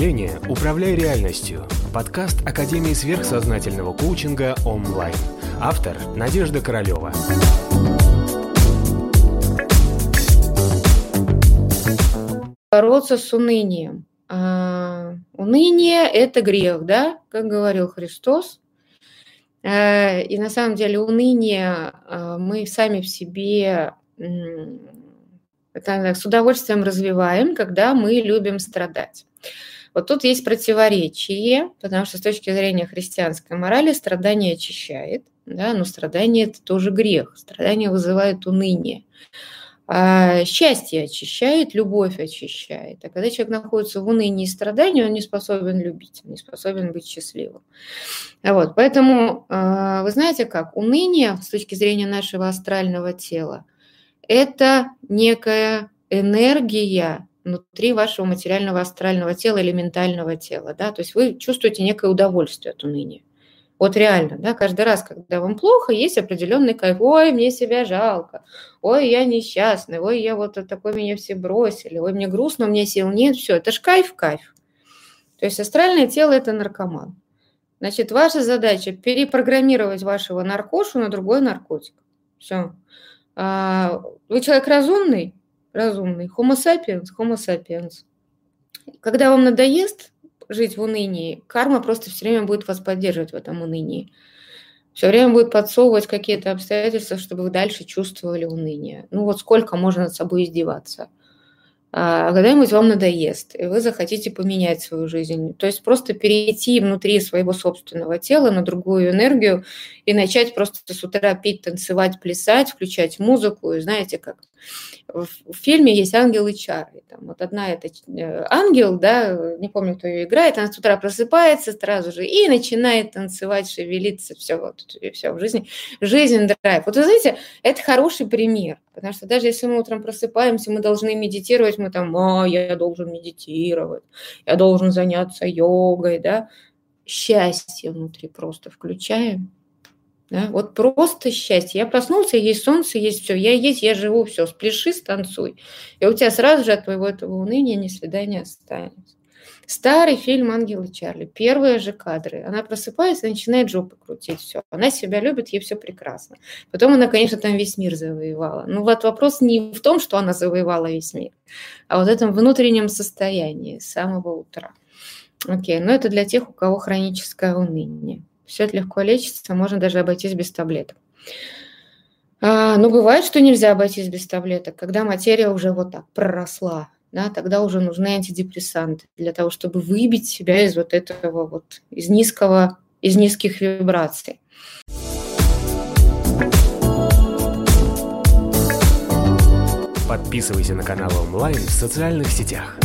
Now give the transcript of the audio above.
мышления «Управляй реальностью» – подкаст Академии сверхсознательного коучинга онлайн. Автор – Надежда Королева. Бороться с унынием. А, уныние – это грех, да, как говорил Христос. А, и на самом деле уныние а, мы сами в себе с удовольствием развиваем, когда мы любим страдать. Вот тут есть противоречие, потому что с точки зрения христианской морали страдание очищает, да, но страдание это тоже грех, страдание вызывает уныние. А счастье очищает, любовь очищает. А когда человек находится в унынии и страдании, он не способен любить, не способен быть счастливым. Вот, поэтому, а, вы знаете как, уныние с точки зрения нашего астрального тела – это некая энергия внутри вашего материального астрального тела или ментального тела. Да? То есть вы чувствуете некое удовольствие от уныния. Вот реально, да, каждый раз, когда вам плохо, есть определенный кайф. Ой, мне себя жалко. Ой, я несчастный. Ой, я вот такой меня все бросили. Ой, мне грустно, у меня сил нет. Все, это ж кайф, кайф. То есть астральное тело – это наркоман. Значит, ваша задача – перепрограммировать вашего наркошу на другой наркотик. Все. А, вы человек разумный? Разумный. Homo sapiens? Homo sapiens. Когда вам надоест жить в унынии, карма просто все время будет вас поддерживать в этом унынии. Все время будет подсовывать какие-то обстоятельства, чтобы вы дальше чувствовали уныние. Ну вот сколько можно над собой издеваться – а когда-нибудь вам надоест, и вы захотите поменять свою жизнь. То есть просто перейти внутри своего собственного тела на другую энергию и начать просто с утра пить, танцевать, плясать, включать музыку. И знаете, как в фильме есть ангел и Чарли. Там вот одна это э, ангел, да, не помню, кто ее играет, она с утра просыпается сразу же и начинает танцевать, шевелиться, все, вот, все в жизни. Жизнь драйв. Вот вы знаете, это хороший пример, потому что даже если мы утром просыпаемся, мы должны медитировать, мы там, а, я должен медитировать, я должен заняться йогой, да, счастье внутри просто включаем, да? Вот просто счастье. Я проснулся, есть солнце, есть все. Я есть, я живу, все. Спляши, станцуй. И у тебя сразу же от твоего этого уныния ни следа не останется. Старый фильм «Ангелы Чарли». Первые же кадры. Она просыпается начинает жопы крутить. Все. Она себя любит, ей все прекрасно. Потом она, конечно, там весь мир завоевала. Но вот вопрос не в том, что она завоевала весь мир, а вот в этом внутреннем состоянии с самого утра. Окей, но это для тех, у кого хроническое уныние. Все это легко лечится, можно даже обойтись без таблеток. А, но бывает, что нельзя обойтись без таблеток, когда материя уже вот так проросла, да, тогда уже нужны антидепрессанты для того, чтобы выбить себя из вот этого вот, из низкого, из низких вибраций. Подписывайся на канал онлайн в социальных сетях.